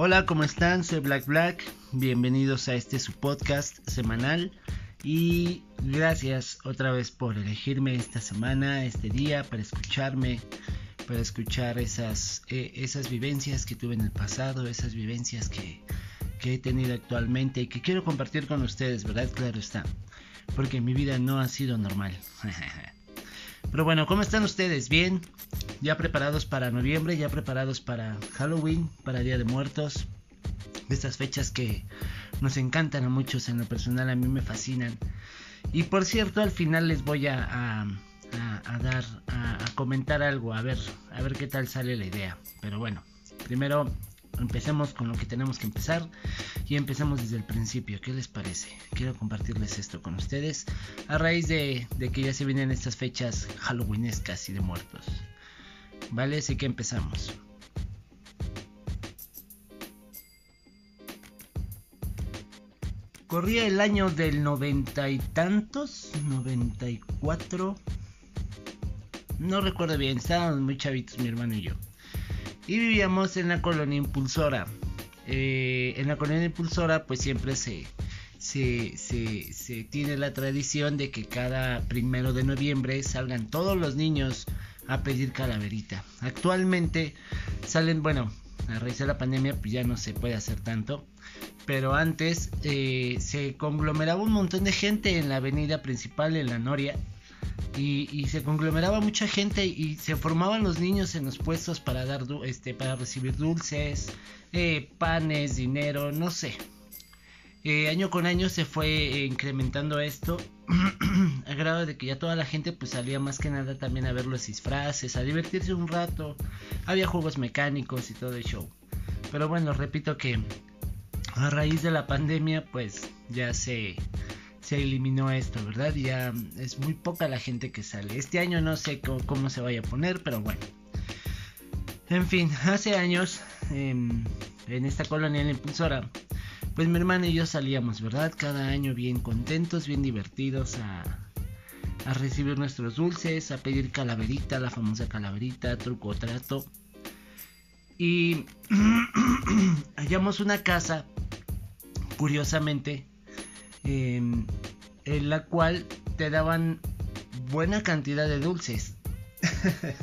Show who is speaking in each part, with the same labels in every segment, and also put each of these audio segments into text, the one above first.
Speaker 1: Hola, ¿cómo están? Soy Black Black. Bienvenidos a este su podcast semanal. Y gracias otra vez por elegirme esta semana, este día, para escucharme, para escuchar esas, eh, esas vivencias que tuve en el pasado, esas vivencias que, que he tenido actualmente y que quiero compartir con ustedes, ¿verdad? Claro está. Porque mi vida no ha sido normal. Pero bueno, ¿cómo están ustedes? ¿Bien? ¿Ya preparados para noviembre? ¿Ya preparados para Halloween? ¿Para Día de Muertos? Estas fechas que nos encantan a muchos, en lo personal a mí me fascinan. Y por cierto, al final les voy a, dar, a, comentar algo, a ver, a ver qué tal sale la idea. Pero bueno, primero empecemos con lo que tenemos que empezar y empezamos desde el principio. ¿Qué les parece? Quiero compartirles esto con ustedes a raíz de, que ya se vienen estas fechas halloweenescas y de muertos. ¿Vale? Así que empezamos. Corría el año del noventa y tantos, noventa y cuatro. No recuerdo bien, estábamos muy chavitos mi hermano y yo y vivíamos en la colonia impulsora. Eh, en la colonia impulsora pues siempre se, se, se, tiene la tradición de que cada primero de noviembre salgan todos los niños a pedir calaverita. Actualmente salen, bueno, a raíz de la pandemia pues ya no se puede hacer tanto. Pero antes eh, se conglomeraba un montón de gente en la avenida principal, en la Noria y, se conglomeraba mucha gente y se formaban los niños en los puestos para dar este para recibir dulces eh, panes dinero no sé eh, año con año se fue incrementando esto a grado de que ya toda la gente pues salía más que nada también a ver los disfraces a divertirse un rato había juegos mecánicos y todo el show pero bueno repito que a raíz de la pandemia pues ya se se eliminó esto, ¿verdad? Ya es muy poca la gente que sale. Este año no sé cómo, se vaya a poner, pero bueno. En fin, hace años em, en esta colonia la impulsora, pues mi hermana y yo salíamos, ¿verdad? Cada año bien contentos, bien divertidos a, a recibir nuestros dulces, a pedir calaverita, la famosa calaverita, truco o trato. Y hallamos una casa, curiosamente, Em, en la cual te daban buena cantidad de dulces.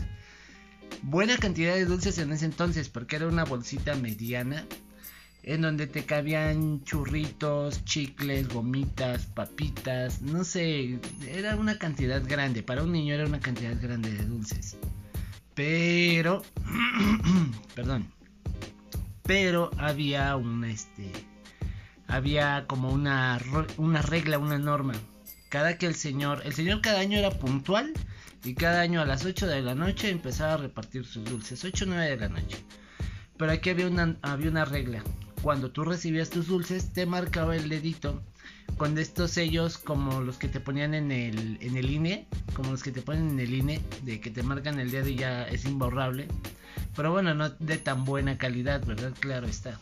Speaker 1: buena cantidad de dulces en ese entonces, porque era una bolsita mediana en donde te cabían churritos, chicles, gomitas, papitas, no sé, era una cantidad grande, para un niño era una cantidad grande de dulces. Pero, perdón, pero había un este había como una, una regla, una norma. Cada que el señor, el señor cada año era puntual y cada año a las 8 de la noche empezaba a repartir sus dulces, 8 o 9 de la noche. Pero aquí había una, había una regla. Cuando tú recibías tus dulces, te marcaba el dedito con estos sellos como los que te ponían en el, en el INE, como los que te ponen en el INE, de que te marcan el dedo y ya es imborrable. Pero bueno, no de tan buena calidad, ¿verdad? Claro está.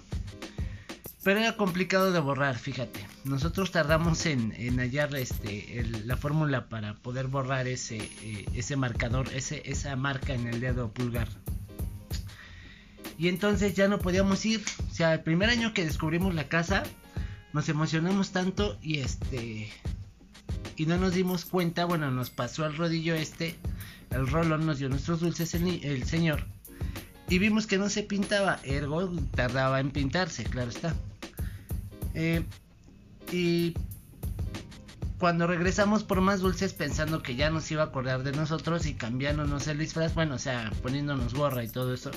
Speaker 1: Pero era complicado de borrar, fíjate. Nosotros tardamos en, hallar este, la fórmula para poder borrar ese, eh, ese marcador, ese, esa marca en el dedo pulgar. Y entonces ya no podíamos ir. O sea, el primer año que descubrimos la casa, nos emocionamos tanto y este y no nos dimos cuenta, bueno, nos pasó al rodillo este, el rolón nos dio nuestros dulces el señor y vimos que no se pintaba, ergo tardaba en pintarse, claro está. Eh, y cuando regresamos por más dulces pensando que ya nos iba a acordar de nosotros y cambiándonos el disfraz, bueno, o sea, poniéndonos gorra y todo eso,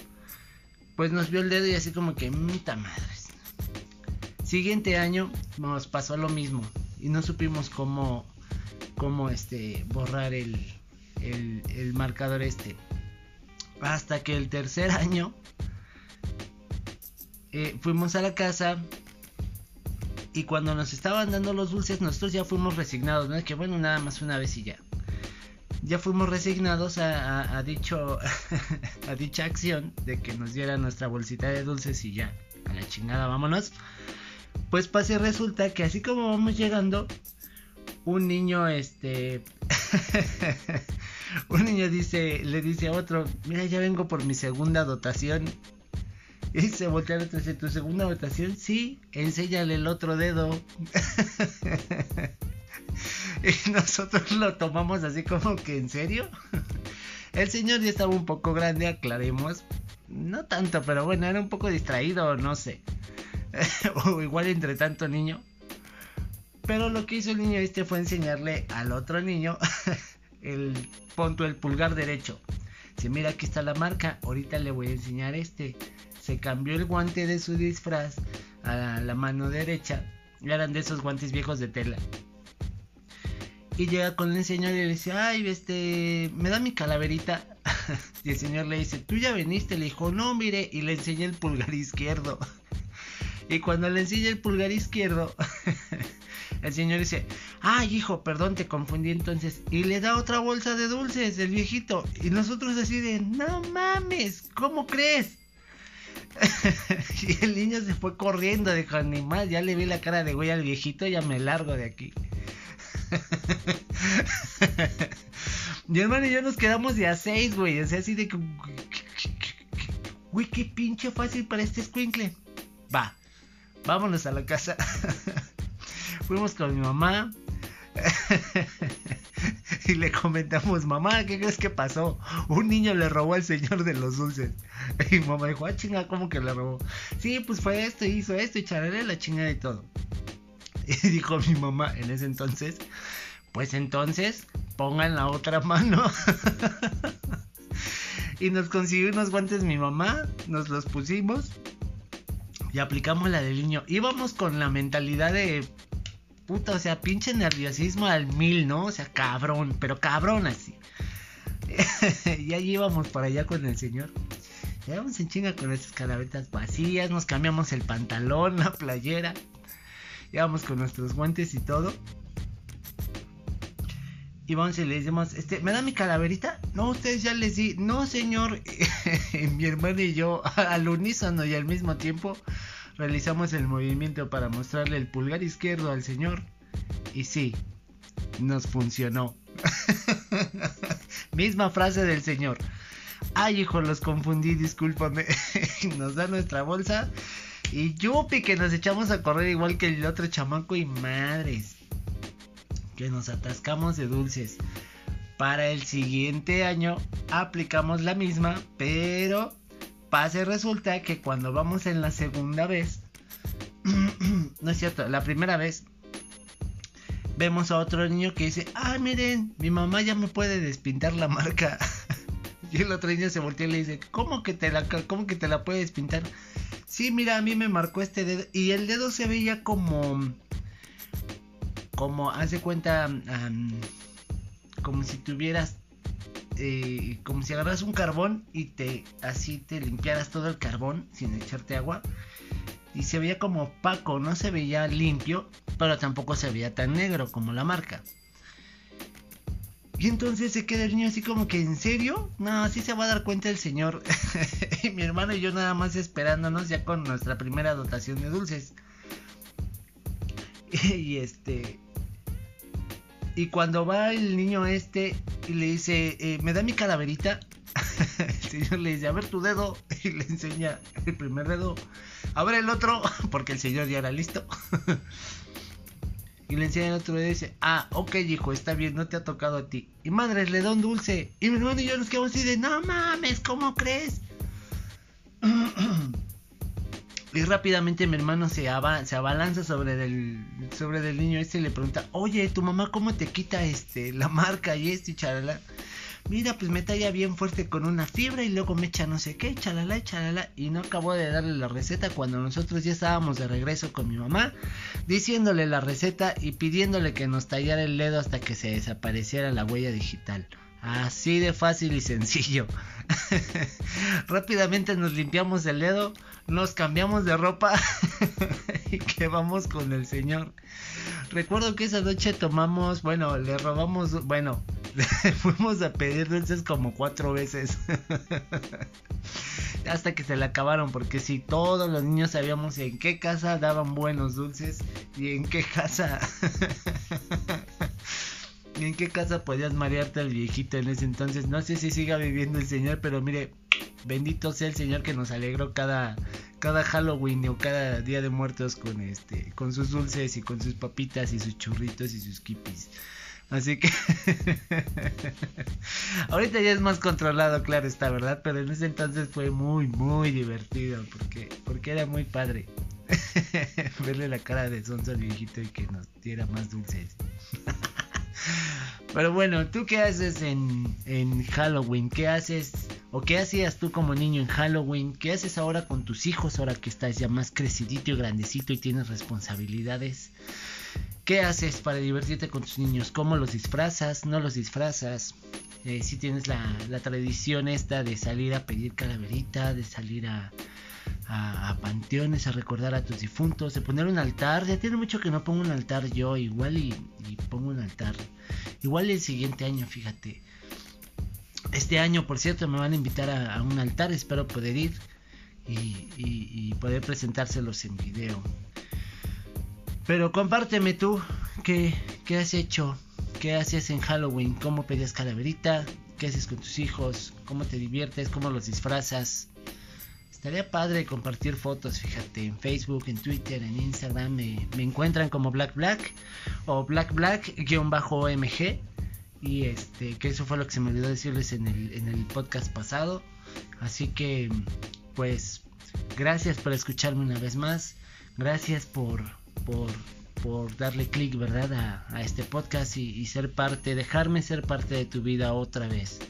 Speaker 1: pues nos vio el dedo y así como que, mita madres. Siguiente año nos pasó lo mismo y no supimos cómo, cómo este, borrar el, el marcador este. Hasta que el tercer año eh, fuimos a la casa y cuando nos estaban dando los dulces nosotros ya fuimos resignados, ¿no? Que bueno, nada más una vez y ya. Ya fuimos resignados a, dicho, a dicha acción de que nos diera nuestra bolsita de dulces y ya, a la chingada, vámonos. Pues pase resulta que así como vamos llegando, un niño, este, un niño dice, le dice a otro, mira, ya vengo por mi segunda dotación. Y se voltea otro dice, ¿tu segunda votación? Sí, enséñale el otro dedo. y nosotros lo tomamos así como que en serio. El señor ya estaba un poco grande, aclaremos. No tanto, pero bueno, era un poco distraído, no sé. o igual entre tanto niño. Pero lo que hizo el niño este fue enseñarle al otro niño el punto el pulgar derecho. Si mira aquí está la marca, ahorita le voy a enseñar este. Se cambió el guante de su disfraz a la mano derecha. Eran de esos guantes viejos de tela. Y llega con el señor y le dice, ay, este, me da mi calaverita. y el señor le dice, tú ya viniste. Le dijo, no, mire, y le enseña el pulgar izquierdo. y cuando le enseña el pulgar izquierdo, el señor dice, ay, hijo, perdón, te confundí entonces. Y le da otra bolsa de dulces, el viejito. Y nosotros así de, no mames, ¿cómo crees? y el niño se fue corriendo, dijo, ni más, ya le vi la cara de güey al viejito, ya me largo de aquí. Mi hermano y yo nos quedamos de a seis, güey. O sea, así de que. Güey, qué pinche fácil para este squinkle. Va, vámonos a la casa. Fuimos con mi mamá. y le comentamos, mamá, ¿qué crees que pasó? Un niño le robó al señor de los dulces. Y mamá dijo, ah, chinga, ¿cómo que le robó? Sí, pues fue esto, hizo esto y chararé la chingada y todo. Y dijo mi mamá en ese entonces, pues entonces pongan la otra mano. y nos consiguió unos guantes mi mamá, nos los pusimos y aplicamos la del niño. Íbamos con la mentalidad de puta, o sea, pinche nerviosismo al mil, ¿no? O sea, cabrón, pero cabrón así. y allí íbamos para allá con el señor. Llegamos en chinga con esas calavetas vacías, nos cambiamos el pantalón, la playera. Íbamos con nuestros guantes y todo. Y vamos y le decimos, este, ¿me da mi calaverita? No, ustedes ya les di. No, señor. mi hermano y yo, al unísono y al mismo tiempo, realizamos el movimiento para mostrarle el pulgar izquierdo al señor. Y sí, nos funcionó. Misma frase del señor. Ay, hijo, los confundí, discúlpame. nos da nuestra bolsa y yupi que nos echamos a correr igual que el otro chamaco y madres. Que nos atascamos de dulces. Para el siguiente año aplicamos la misma, pero pase resulta que cuando vamos en la segunda vez, no es cierto, la primera vez vemos a otro niño que dice, ah, miren, mi mamá ya me puede despintar la marca. y el otro niño se voltea y le dice, ¿cómo que te la, cómo que te la puede despintar? Sí, mira, a mí me marcó este dedo. Y el dedo se veía como. Como, hace cuenta. como si tuvieras. Eh, como si agarras un carbón y te así te limpiaras todo el carbón sin echarte agua. Y se veía como opaco, no se veía limpio, pero tampoco se veía tan negro como la marca. Y entonces se queda el niño así como que, ¿en serio? No, así se va a dar cuenta el señor. mi hermano y yo nada más esperándonos ya con nuestra primera dotación de dulces. y este... Y cuando va el niño este y le dice, eh, ¿me da mi calaverita? el señor le dice, a ver tu dedo. Y le enseña el primer dedo. A ver el otro, porque el señor ya era listo. Y le enseña el otro y dice, ah, ok hijo, está bien, no te ha tocado a ti. Y madre, le da un dulce. Y mi hermano y yo nos quedamos así de, no mames, ¿cómo crees? y rápidamente mi hermano se, se abalanza sobre el sobre del niño este y le pregunta, oye, tu mamá cómo te quita este la marca y este y charala mira, pues me talla bien fuerte con una fibra y luego me echa no sé qué, chalala, chalala. Y no acabó de darle la receta cuando nosotros ya estábamos de regreso con mi mamá, diciéndole la receta y pidiéndole que nos tallara el dedo hasta que se desapareciera la huella digital. Así de fácil y sencillo. Rápidamente nos limpiamos el dedo, nos cambiamos de ropa y que vamos con el señor. Recuerdo que esa noche tomamos, bueno, le robamos, bueno, fuimos a pedir dulces como cuatro veces. Hasta que se le acabaron, porque si todos los niños sabíamos en qué casa daban buenos dulces y en qué casa... y en qué casa podías marearte al viejito en ese entonces. No sé si siga viviendo el señor, pero mire, bendito sea el Señor que nos alegró cada, cada Halloween o cada Día de Muertos con este, con sus dulces y con sus papitas y sus churritos y sus kipis. Así que ahorita ya es más controlado, claro está, ¿verdad? Pero en ese entonces fue muy, muy divertido porque, porque era muy padre verle la cara de Sonso al viejito y que nos diera más dulces. Pero bueno, ¿tú qué haces en, en Halloween? ¿Qué haces o qué hacías tú como niño en Halloween? ¿Qué haces ahora con tus hijos ahora que estás ya más crecidito y grandecito y tienes responsabilidades? ¿Qué haces para divertirte con tus niños? ¿Cómo los disfrazas? ¿No los disfrazas? Eh, si tienes la, tradición esta de salir a pedir calaverita, de salir a, panteones a recordar a tus difuntos, de poner un altar. Ya tiene mucho que no pongo un altar yo, igual y, pongo un altar. Igual el siguiente año, fíjate. Este año, por cierto, me van a invitar a, un altar, espero poder ir y, poder presentárselos en video. Pero compárteme tú, ¿qué, ¿qué has hecho? ¿Qué haces en Halloween? ¿Cómo pedías calaverita? ¿Qué haces con tus hijos? ¿Cómo te diviertes? ¿Cómo los disfrazas? Estaría padre compartir fotos, fíjate, en Facebook, en Twitter, en Instagram. Me, encuentran como Black Black o Black Black-OMG. Y este, que eso fue lo que se me olvidó decirles en el, en el podcast pasado. Así que, pues, gracias por escucharme una vez más. Gracias por, por, por darle clic, ¿verdad? A, a, este podcast y, y ser parte, dejarme ser parte de tu vida otra vez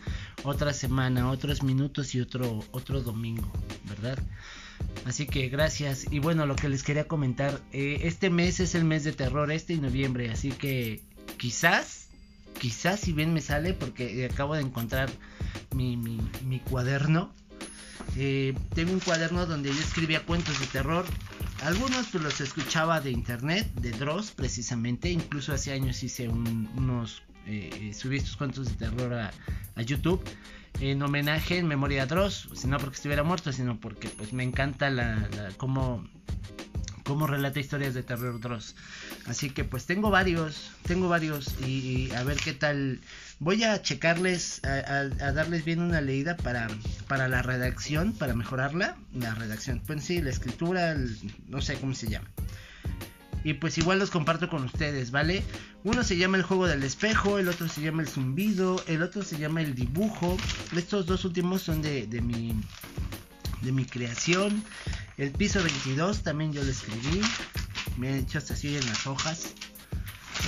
Speaker 1: otra semana, otros minutos y otro, otro domingo, ¿verdad? Así que gracias. Y bueno, lo que les quería comentar, eh, este mes es el mes de terror, este y noviembre, así que quizás, quizás si bien me sale, porque acabo de encontrar mi, mi, cuaderno. Eh, tengo un cuaderno donde yo escribía cuentos de terror. Algunos pues los escuchaba de internet, de Dross precisamente. Incluso hace años hice unos eh, subí estos cuentos de terror a, YouTube en homenaje en memoria a Dross, no porque estuviera muerto, sino porque pues me encanta la, cómo, relata historias de terror Dross. Así que pues tengo varios, tengo varios y, a ver qué tal. Voy a checarles, a, darles bien una leída para, para la redacción, para mejorarla, la redacción. Pues sí, la escritura, no sé cómo se llama. Y pues igual los comparto con ustedes, ¿vale? Uno se llama el juego del espejo, el otro se llama el zumbido, el otro se llama el dibujo. Estos dos últimos son de, de mi de mi creación. El piso 22 también yo lo escribí. Me he hecho hasta así en las hojas.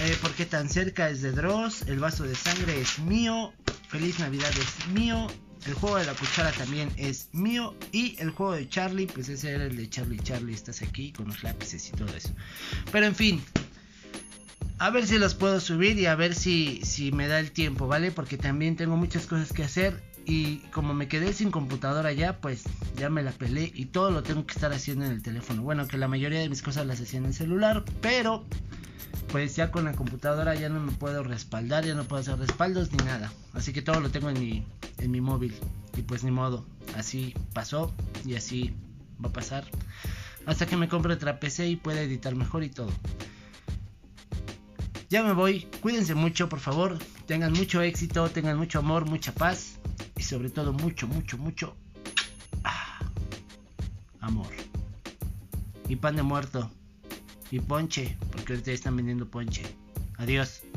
Speaker 1: Eh, porque tan cerca es de Dross. El vaso de sangre es mío. Feliz Navidad es mío. El juego de la cuchara también es mío. Y el juego de Charlie, pues ese era el de Charlie. Charlie, estás aquí con los lápices y todo eso. Pero en fin. A ver si los puedo subir y a ver si, si me da el tiempo, ¿vale? Porque también tengo muchas cosas que hacer. Y como me quedé sin computadora ya, pues ya me la pelé y todo lo tengo que estar haciendo en el teléfono. Bueno, que la mayoría de mis cosas las hacía en el celular, pero pues ya con la computadora ya no me puedo respaldar, ya no puedo hacer respaldos ni nada. Así que todo lo tengo en mi, en mi móvil. Y pues ni modo, así pasó y así va a pasar. Hasta que me compre otra PC y pueda editar mejor y todo. Ya me voy, cuídense mucho por favor, tengan mucho éxito, tengan mucho amor, mucha paz sobre todo mucho, mucho, mucho ah, amor. Y pan de muerto. Y ponche, porque ahorita están vendiendo ponche. Adiós.